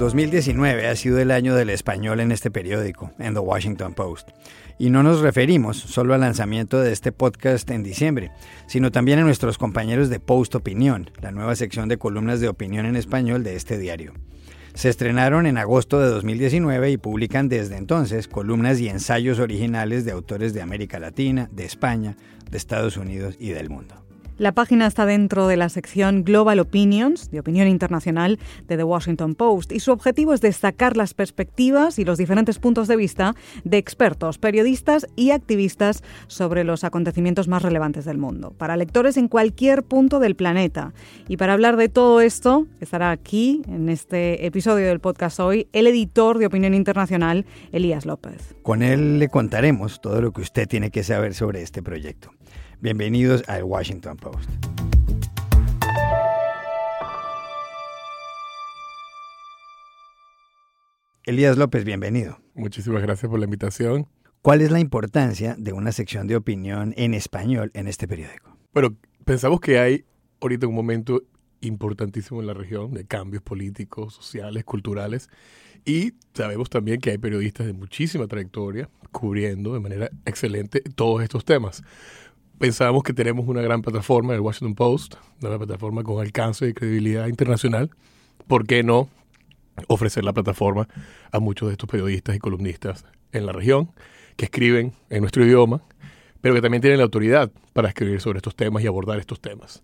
2019 ha sido el año del español en este periódico, en The Washington Post. Y no nos referimos solo al lanzamiento de este podcast en diciembre, sino también a nuestros compañeros de Post Opinión, la nueva sección de columnas de opinión en español de este diario. Se estrenaron en agosto de 2019 y publican desde entonces columnas y ensayos originales de autores de América Latina, de España, de Estados Unidos y del mundo. La página está dentro de la sección Global Opinions, de opinión internacional, de The Washington Post, y su objetivo es destacar las perspectivas y los diferentes puntos de vista de expertos, periodistas y activistas sobre los acontecimientos más relevantes del mundo, para lectores en cualquier punto del planeta. Y para hablar de todo esto, estará aquí, en este episodio del podcast hoy, el editor de Opinión Internacional, Elías López. Con él le contaremos todo lo que usted tiene que saber sobre este proyecto. Bienvenidos al Washington Post. Elías López, bienvenido. Muchísimas gracias por la invitación. ¿Cuál es la importancia de una sección de opinión en español en este periódico? Bueno, pensamos que hay ahorita un momento importantísimo en la región de cambios políticos, sociales, culturales y sabemos también que hay periodistas de muchísima trayectoria cubriendo de manera excelente todos estos temas pensamos que tenemos una gran plataforma, el Washington Post, una plataforma con alcance y credibilidad internacional. ¿Por qué no ofrecer la plataforma a muchos de estos periodistas y columnistas en la región que escriben en nuestro idioma, pero que también tienen la autoridad para escribir sobre estos temas y abordar estos temas?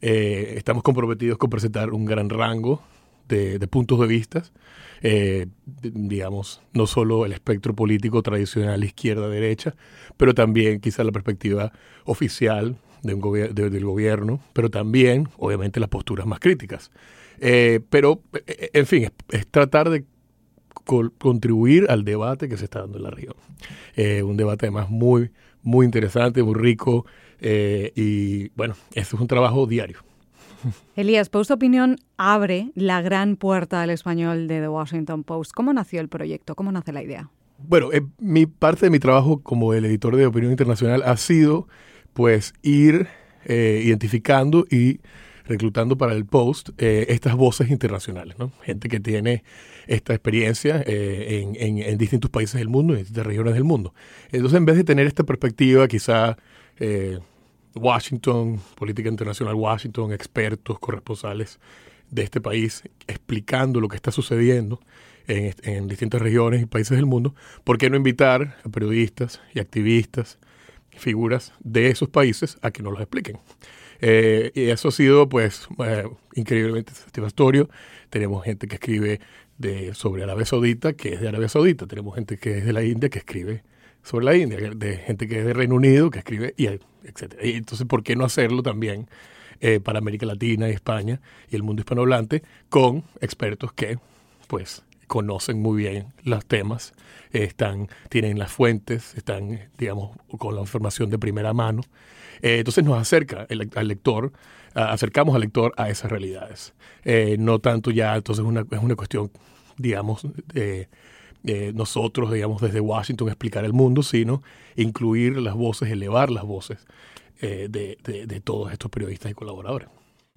Eh, estamos comprometidos con presentar un gran rango de, puntos de vista, eh, digamos, no solo el espectro político tradicional izquierda-derecha, pero también quizá la perspectiva oficial de un del gobierno, pero también, obviamente, las posturas más críticas. Eh, pero, eh, en fin, es, tratar de contribuir al debate que se está dando en la región. un debate además muy, muy interesante, muy rico, y bueno, eso es un trabajo diario. Elías, Post Opinión abre la gran puerta al español de The Washington Post. ¿Cómo nació el proyecto? ¿Cómo nace la idea? Bueno, eh, mi parte de mi trabajo como el editor de Opinión Internacional ha sido pues ir eh, identificando y reclutando para el Post eh, estas voces internacionales, ¿no? Gente que tiene esta experiencia en, en, distintos países del mundo, en distintas regiones del mundo. Entonces, en vez de tener esta perspectiva quizá Washington, política internacional Washington, expertos, corresponsales de este país, explicando lo que está sucediendo en, distintas regiones y países del mundo, ¿por qué no invitar a periodistas y activistas, figuras de esos países a que nos los expliquen? Eh, y eso ha sido, pues, eh, increíblemente satisfactorio. Tenemos gente que escribe de, sobre Arabia Saudita, que es de Arabia Saudita. Tenemos gente que es de la India, que escribe sobre la India, de gente que es de Reino Unido, que escribe, y etcétera. Y entonces, ¿por qué no hacerlo también eh, para América Latina y España y el mundo hispanohablante con expertos que, pues, conocen muy bien los temas, están, tienen las fuentes, están, digamos, con la información de primera mano. Eh, entonces nos acerca al lector, acercamos al lector a esas realidades. Eh, no tanto ya, entonces una, es una cuestión, digamos, de nosotros, digamos, desde Washington explicar el mundo, sino incluir las voces, elevar las voces eh, de, de, todos estos periodistas y colaboradores.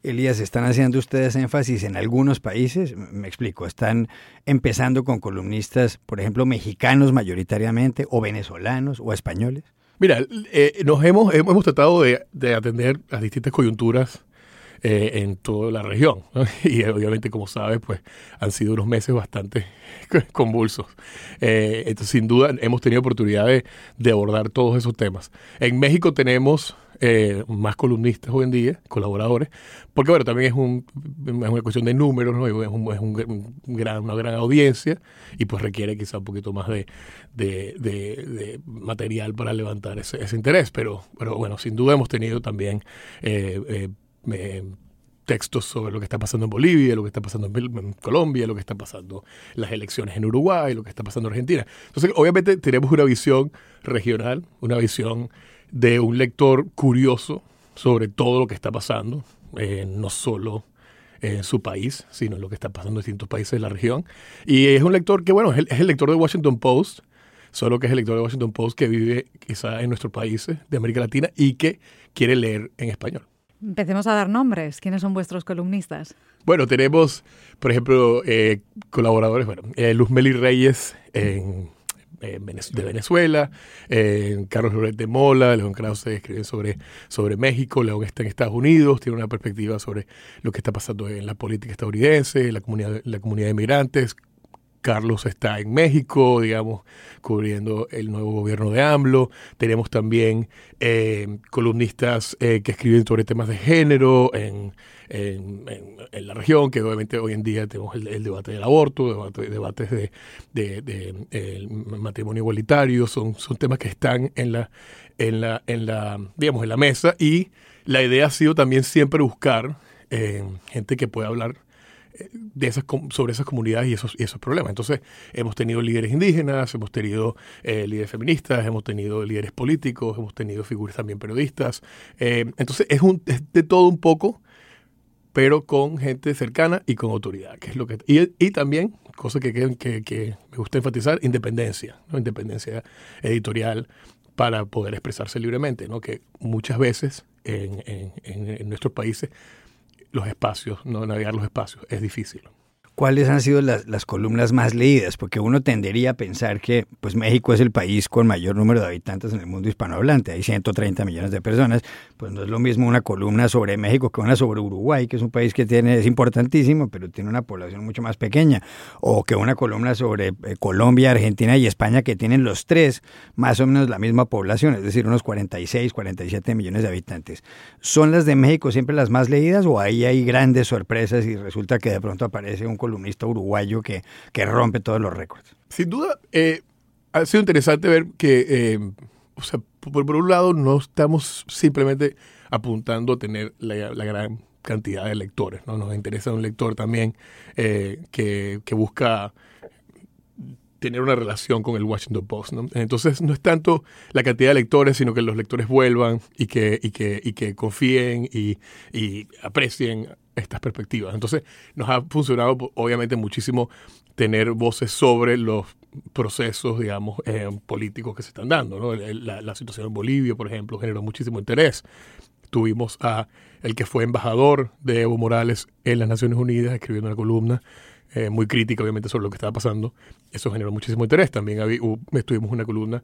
Elías, ¿están haciendo ustedes énfasis en algunos países? Me explico, ¿están empezando con columnistas, por ejemplo, mexicanos mayoritariamente, o venezolanos, o españoles? Mira, eh, nos hemos, hemos tratado de, de atender las distintas coyunturas eh, en toda la región. Y obviamente, como sabes, pues han sido unos meses bastante convulsos. Eh, entonces, sin duda, hemos tenido oportunidad de, abordar todos esos temas. En México tenemos eh, más columnistas hoy en día, colaboradores, porque bueno, también es, un, una cuestión de números, es, un, gran, una gran audiencia y pues requiere quizá un poquito más de, material para levantar ese, ese, interés, pero, pero bueno, sin duda hemos tenido también eh, textos sobre lo que está pasando en Bolivia, lo que está pasando en, Colombia, lo que está pasando en las elecciones en Uruguay, lo que está pasando en Argentina. Entonces, obviamente tenemos una visión regional, una visión de un lector curioso sobre todo lo que está pasando, eh, no solo en su país, sino en lo que está pasando en distintos países de la región. Y es un lector que, bueno, es el, lector de Washington Post, solo que es el lector de Washington Post que vive quizá en nuestros países de América Latina y que quiere leer en español. Empecemos a dar nombres. ¿Quiénes son vuestros columnistas? Bueno, tenemos, por ejemplo, eh, colaboradores, bueno, eh, Luz Meli Reyes en, de Venezuela, eh, Carlos Loret de Mola, León Krause escribe sobre, sobre México, León está en Estados Unidos, tiene una perspectiva sobre lo que está pasando en la política estadounidense, la comunidad, la comunidad de inmigrantes, Carlos está en México, digamos, cubriendo el nuevo gobierno de AMLO. Tenemos también eh, columnistas eh, que escriben sobre temas de género en, la región, que obviamente hoy en día tenemos el, debate del aborto, debates de, matrimonio igualitario, son, son temas que están en la, en la, en la, digamos, en la mesa y la idea ha sido también siempre buscar eh, gente que pueda hablar de esas, sobre esas comunidades y esos, y esos problemas. Entonces, hemos tenido líderes indígenas, hemos tenido eh, líderes feministas, hemos tenido líderes políticos, hemos tenido figuras también periodistas. Eh, entonces, es, un, de todo un poco, pero con gente cercana y con autoridad, que es lo que... Y, y también, cosa que, que, que, me gusta enfatizar, independencia, independencia editorial para poder expresarse libremente, ¿no? que muchas veces en, en, en nuestros países los espacios, no navegar los espacios, es difícil. ¿Cuáles han sido las, las, columnas más leídas? Porque uno tendería a pensar que pues México es el país con mayor número de habitantes en el mundo hispanohablante. Hay 130 millones de personas. Pues no es lo mismo una columna sobre México que una sobre Uruguay, que es un país que tiene es importantísimo, pero tiene una población mucho más pequeña. O que una columna sobre eh, Colombia, Argentina y España, que tienen los tres más o menos la misma población, es decir, unos 46, 47 millones de habitantes. ¿Son las de México siempre las más leídas o ahí hay grandes sorpresas y resulta que de pronto aparece un columnista uruguayo que, que rompe todos los récords. Sin duda, eh, ha sido interesante ver que, eh, o sea, por, un lado, no estamos simplemente apuntando a tener la, gran cantidad de lectores, ¿no? Nos interesa un lector también eh, que, que, busca tener una relación con el Washington Post. Entonces no es tanto la cantidad de lectores, sino que los lectores vuelvan y que, y que, y que confíen y, aprecien estas perspectivas. Entonces, nos ha funcionado obviamente muchísimo tener voces sobre los procesos, digamos, eh, políticos que se están dando. La, situación en Bolivia, por ejemplo, generó muchísimo interés. Tuvimos a el que fue embajador de Evo Morales en las Naciones Unidas escribiendo una columna eh, muy crítica, obviamente, sobre lo que estaba pasando. Eso generó muchísimo interés. También estuvimos una columna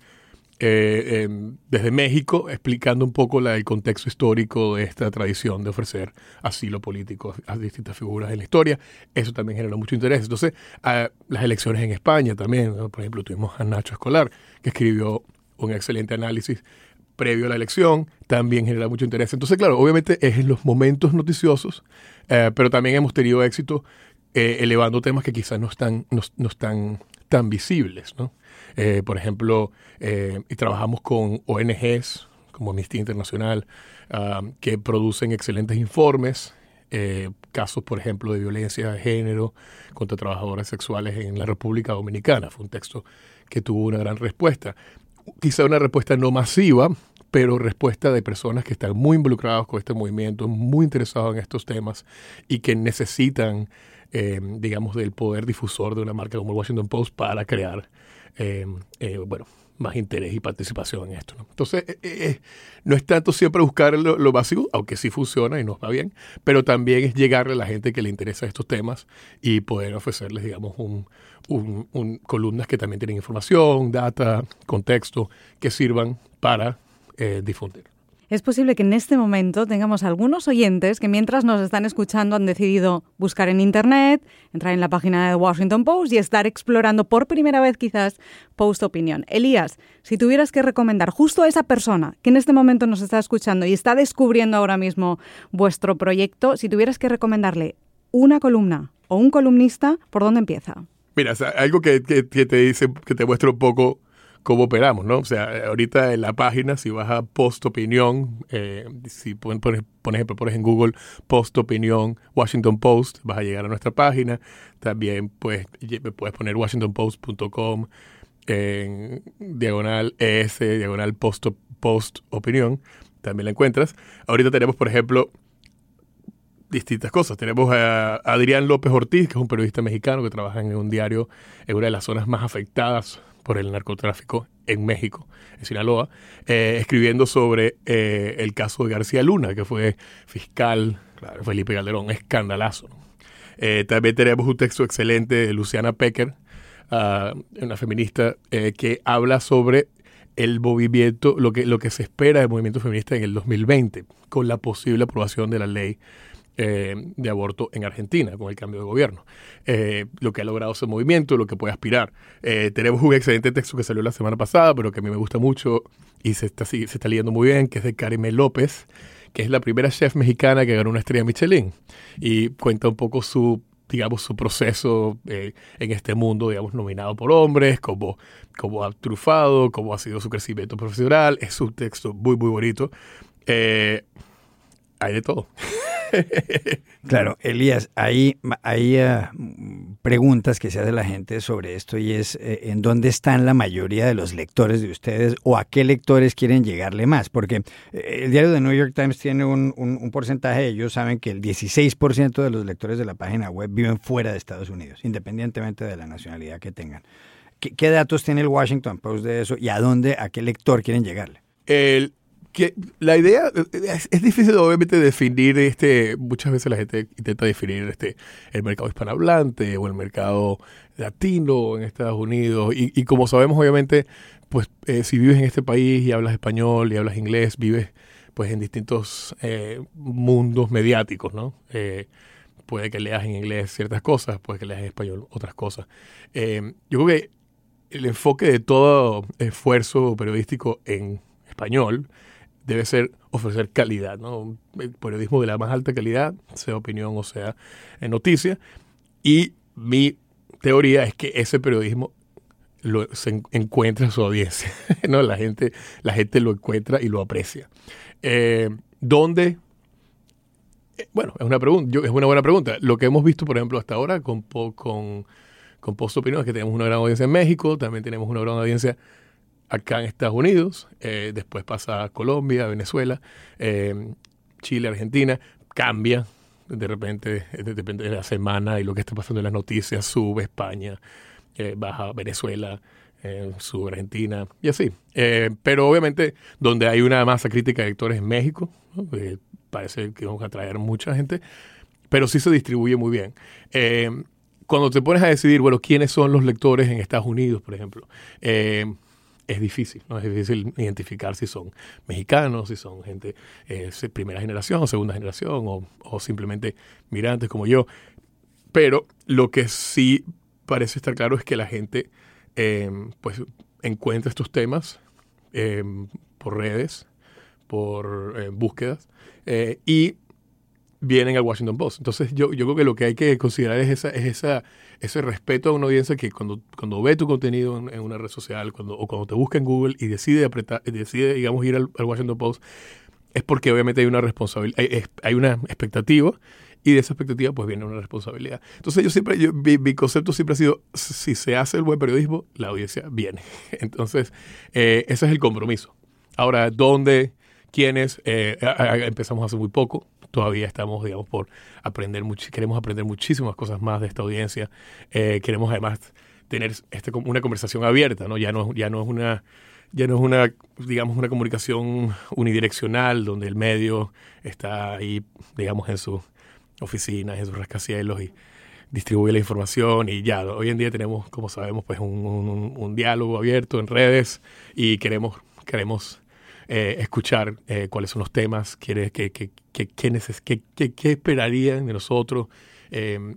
eh, em, desde México, explicando un poco el contexto histórico de esta tradición de ofrecer asilo político a distintas figuras en la historia. Eso también generó mucho interés. Entonces, las elecciones en España también, por ejemplo, tuvimos a Nacho Escolar, que escribió un excelente análisis previo a la elección, también genera mucho interés. Entonces, claro, obviamente es en los momentos noticiosos, eh, pero también hemos tenido éxito eh, elevando temas que quizás no están, no, no están tan visibles, ¿no? Eh, por ejemplo, eh, trabajamos con ONGs como Amnistía Internacional, ah, que producen excelentes informes, eh, casos, por ejemplo, de violencia de género contra trabajadoras sexuales en la República Dominicana. Fue un texto que tuvo una gran respuesta. Quizá una respuesta no masiva, pero respuesta de personas que están muy involucrados con este movimiento, muy interesados en estos temas y que necesitan, digamos, del poder difusor de una marca como el Washington Post para crear eh, eh, bueno, más interés y participación en esto. Entonces, eh, no es tanto siempre buscar lo, lo, aunque sí funciona y nos va bien, pero también es llegarle a la gente que le interesa estos temas y poder ofrecerles, digamos, un, un, columnas que también tienen información, data, contexto, que sirvan para difundir. Es posible que en este momento tengamos algunos oyentes que mientras nos están escuchando han decidido buscar en Internet, entrar en la página de Washington Post y estar explorando por primera vez quizás Post Opinión. Elías, si tuvieras que recomendar justo a esa persona que en este momento nos está escuchando y está descubriendo ahora mismo vuestro proyecto, si tuvieras que recomendarle una columna o un columnista, ¿por dónde empieza? Mira, algo que, que, te dice, que te muestra un poco cómo operamos, ¿no? O sea, ahorita en la página, si vas a Post Opinión, eh, si pones, por ejemplo, pones en Google Post Opinión Washington Post, vas a llegar a nuestra página. También pues, puedes poner washingtonpost.com en diagonal ES, diagonal post, post Opinión. También la encuentras. Ahorita tenemos, por ejemplo, distintas cosas. Tenemos a Adrián López Ortiz, que es un periodista mexicano que trabaja en un diario en una de las zonas más afectadas por el narcotráfico en México, en Sinaloa, eh, escribiendo sobre eh, el caso de García Luna, que fue fiscal Felipe Calderón, escandalazo. Eh, también tenemos un texto excelente de Luciana Pecker, uh, una feminista, que habla sobre el movimiento, lo que, lo que se espera del movimiento feminista en el 2020, con la posible aprobación de la ley eh, de aborto en Argentina con el cambio de gobierno. Eh, lo que ha logrado ese movimiento, lo que puede aspirar. Eh, tenemos un excelente texto que salió la semana pasada, pero que a mí me gusta mucho y se está, se está leyendo muy bien, que es de Karime López, que es la primera chef mexicana que ganó una estrella Michelin y cuenta un poco su digamos, su proceso en este mundo, digamos, nominado por hombres, cómo, cómo ha trufado, cómo ha sido su crecimiento profesional. Es un texto muy, muy bonito. hay de todo. claro, Elías, hay, hay ah, preguntas que se hace la gente sobre esto y es eh, en dónde están la mayoría de los lectores de ustedes o a qué lectores quieren llegarle más, porque eh, el diario de New York Times tiene un, un, porcentaje, ellos saben que el 16% de los lectores de la página web viven fuera de Estados Unidos, independientemente de la nacionalidad que tengan. ¿Qué, qué datos tiene el Washington Post de eso y a dónde, a qué lector quieren llegarle? El que la idea es, difícil obviamente definir este muchas veces la gente intenta definir este el mercado hispanohablante o el mercado latino en Estados Unidos. Y, como sabemos obviamente pues eh, si vives en este país y hablas español y hablas inglés vives pues en distintos eh, mundos mediáticos no eh, puede que leas en inglés ciertas cosas puede que leas en español otras cosas. Yo creo que el enfoque de todo esfuerzo periodístico en español debe ser ofrecer calidad, ¿no? periodismo de la más alta calidad, sea opinión o sea en noticia. Y mi teoría es que ese periodismo lo, se encuentra en su audiencia, ¿no? La gente, la gente lo encuentra y lo aprecia. Eh, ¿Dónde? Eh, bueno, es una, pregunta, es una buena pregunta. Lo que hemos visto, por ejemplo, hasta ahora con, con, con Post Opinión es que tenemos una gran audiencia en México, también tenemos una gran audiencia acá en Estados Unidos, eh, después pasa a Colombia, Venezuela, eh, Chile, Argentina, cambia de repente, depende de la semana y lo que está pasando en las noticias, sube España, eh, baja Venezuela, sube Argentina y así. pero obviamente donde hay una masa crítica de lectores en México, parece que vamos a atraer mucha gente, pero sí se distribuye muy bien. Cuando te pones a decidir, bueno, quiénes son los lectores en Estados Unidos, por ejemplo, es difícil, ¿no? Es difícil identificar si son mexicanos, si son gente eh, primera generación, segunda generación o, simplemente migrantes como yo. Pero lo que sí parece estar claro es que la gente em, pues encuentra estos temas em, por redes, por eh, búsquedas eh, y vienen al Washington Post. Entonces yo, yo creo que lo que hay que considerar es esa, es esa, ese respeto a una audiencia que cuando, cuando ve tu contenido en, una red social cuando, o cuando te busca en Google y decide apretar, decide, digamos, ir al, Washington Post, es porque obviamente hay una responsabilidad, hay, una expectativa y de esa expectativa pues viene una responsabilidad. Entonces yo siempre, yo, mi, concepto siempre ha sido, si se hace el buen periodismo, la audiencia viene. Entonces, eh, ese es el compromiso. Ahora, ¿dónde? ¿Quiénes? Eh, empezamos hace muy poco todavía estamos, digamos, por aprender, queremos aprender muchísimas cosas más de esta audiencia. Eh, queremos además tener este, una conversación abierta, ¿no? Ya no, ya no es una ya no es una, digamos, una comunicación unidireccional donde el medio está ahí, digamos, en sus oficinas, en sus rascacielos y distribuye la información y ya. Hoy en día tenemos, como sabemos, pues un, un diálogo abierto en redes y queremos, queremos eh, escuchar eh, cuáles son los temas, qué, qué, qué, esperarían de nosotros. Eh,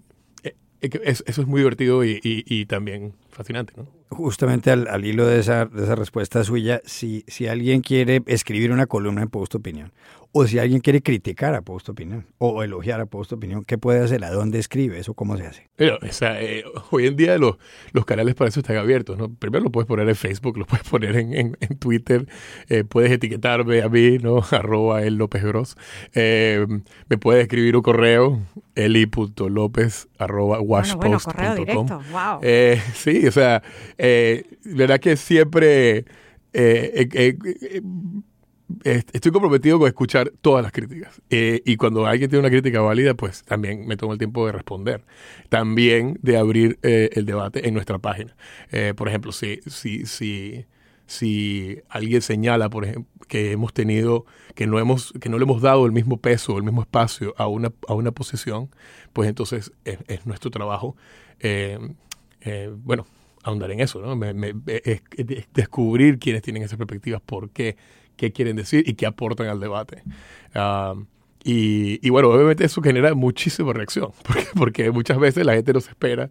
eso es muy divertido y, y, también fascinante. ¿no? Justamente al, al hilo de esa, de esa, respuesta suya, si, si alguien quiere escribir una columna en Post Opinión o si alguien quiere criticar a Post Opinión o elogiar a Post Opinión, ¿qué puede hacer? ¿A dónde escribe eso? ¿Cómo se hace? Pero, o sea, eh, hoy en día los, los canales para eso están abiertos. ¿no? Primero lo puedes poner en Facebook, lo puedes poner en, en, Twitter, eh, puedes etiquetarme a mí, ¿no? arroba el López Gross. Eh, me puedes escribir un correo, eli.lopez arroba washpost.com. Wow. sí, o sea, verdad que siempre estoy comprometido con escuchar todas las críticas. Eh, y cuando alguien tiene una crítica válida, pues también me tomo el tiempo de responder. También de abrir eh, el debate en nuestra página. Eh, por ejemplo, si, si, si, si alguien señala, por ejemplo, que hemos tenido, que no hemos, que no le hemos dado el mismo peso, el mismo espacio a una, a una posición, pues entonces es, nuestro trabajo, bueno, ahondar en eso, ¿no? es, descubrir quiénes tienen esas perspectivas, por qué, qué quieren decir y qué aportan al debate. Ah, y, bueno, obviamente eso genera muchísima reacción, porque, muchas veces la gente no se espera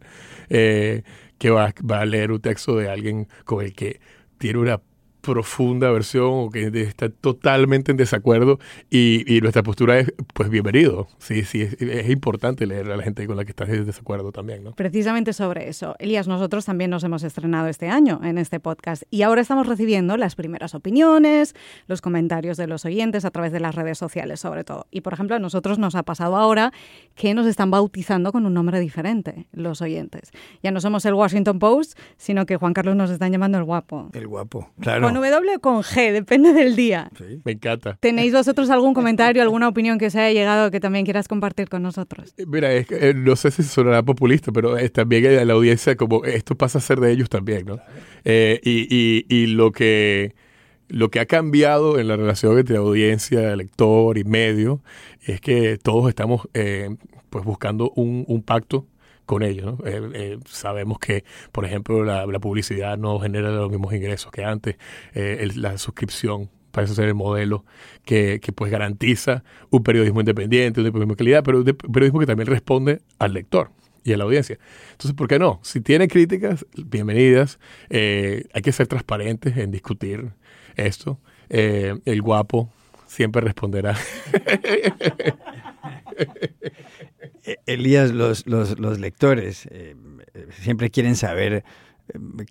eh, que va, va, a leer un texto de alguien con el que tiene una profunda versión o que está totalmente en desacuerdo y, nuestra postura es pues bienvenido. Sí, sí, es, importante leer a la gente con la que estás en desacuerdo también, ¿no? Precisamente sobre eso. Elías, nosotros también nos hemos estrenado este año en este podcast y ahora estamos recibiendo las primeras opiniones, los comentarios de los oyentes a través de las redes sociales sobre todo. Y por ejemplo, a nosotros nos ha pasado ahora que nos están bautizando con un nombre diferente los oyentes. Ya no somos el Washington Post, sino que Juan Carlos nos están llamando el guapo. El guapo, claro. W o con G, depende del día. Me encanta. ¿Tenéis vosotros algún comentario, alguna opinión que se haya llegado que también quieras compartir con nosotros? Eh, mira, es que, eh, no sé si sonará populista, pero es también la audiencia como esto pasa a ser de ellos también, ¿no? Eh, y, y, lo que lo que ha cambiado en la relación entre audiencia, lector y medio es que todos estamos pues buscando un, un pacto con ellos. Eh, eh, sabemos que, por ejemplo, la, publicidad no genera los mismos ingresos que antes. Eh, la suscripción parece ser el modelo que, pues garantiza un periodismo independiente, un periodismo de calidad, pero un periodismo que también responde al lector y a la audiencia. Entonces, ¿por qué no? Si tiene críticas, bienvenidas. hay que ser transparentes en discutir esto. el guapo siempre responderá. E-, Elías, los, los, lectores eh, siempre quieren saber eh,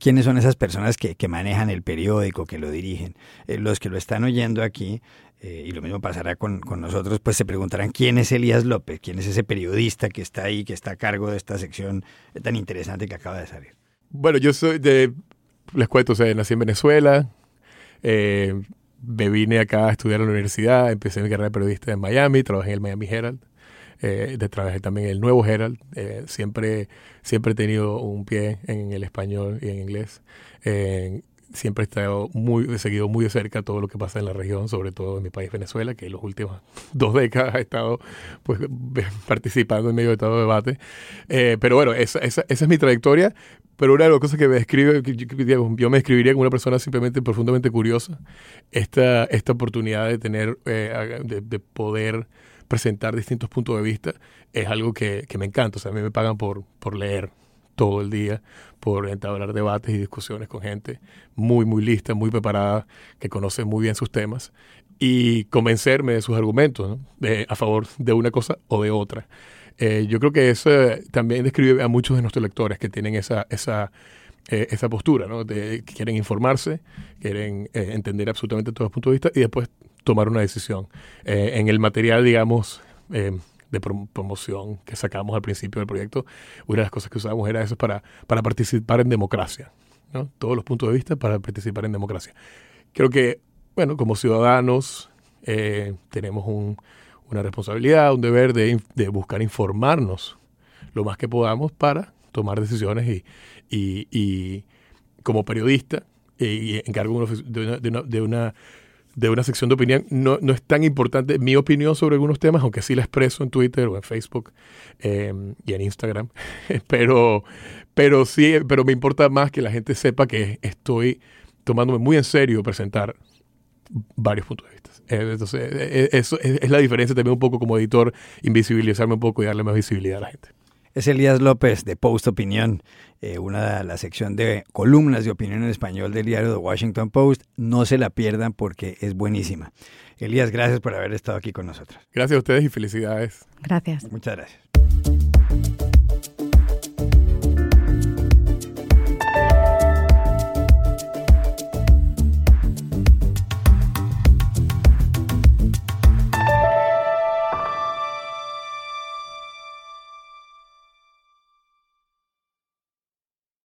quiénes son esas personas que, manejan el periódico, que lo dirigen. Eh, los que lo están oyendo aquí, y lo mismo pasará con, nosotros, pues se preguntarán quién es Elías López, quién es ese periodista que está ahí, que está a cargo de esta sección tan interesante que acaba de salir. Bueno, yo soy de, les cuento, o sea, nací en Venezuela, me vine acá a estudiar en la universidad, empecé mi carrera de periodista en Miami, trabajé en el Miami Herald, eh, trabajé también en el Nuevo Herald, eh, siempre, siempre he tenido un pie en el español y en inglés. Eh, siempre he estado muy, seguido muy de cerca todo lo que pasa en la región, sobre todo en mi país Venezuela, que en las últimas dos décadas ha estado pues, participando en medio de todo debate. Eh, pero bueno, esa, esa, esa, es mi trayectoria. Pero una de las cosas que me describe, yo me describiría como una persona simplemente profundamente curiosa, esta, esta oportunidad de tener, eh, de, de, poder presentar distintos puntos de vista, es algo que, que me encanta. O sea, a mí me pagan por, por leer todo el día por entablar debates y discusiones con gente muy, muy lista, muy preparada, que conoce muy bien sus temas y convencerme de sus argumentos de, a favor de una cosa o de otra. Eh, yo creo que eso también describe a muchos de nuestros lectores que tienen esa, esa, eh, esa postura, ¿no? de que quieren informarse, quieren eh, entender absolutamente todos los puntos de vista y después tomar una decisión. en el material, digamos, de promoción que sacamos al principio del proyecto, una de las cosas que usábamos era eso para, para participar en democracia, ¿no? Todos los puntos de vista para participar en democracia. Creo que, bueno, como ciudadanos eh, tenemos una responsabilidad, un deber de, de, buscar informarnos lo más que podamos para tomar decisiones y, y, y como periodista y encargo de una, de una de una sección de opinión. No, no, es tan importante mi opinión sobre algunos temas, aunque sí la expreso en Twitter o en Facebook em, y en Instagram. pero, pero sí, pero me importa más que la gente sepa que estoy tomándome muy en serio presentar varios puntos de vista. Eh, entonces, eh, eh, eso es la diferencia también un poco como editor, invisibilizarme un poco y darle más visibilidad a la gente. Es Elías López de Post Opinión, eh, una de la sección de columnas de opinión en español del diario The Washington Post. No se la pierdan porque es buenísima. Elías, gracias por haber estado aquí con nosotros. Gracias a ustedes y felicidades. Gracias. Muchas gracias.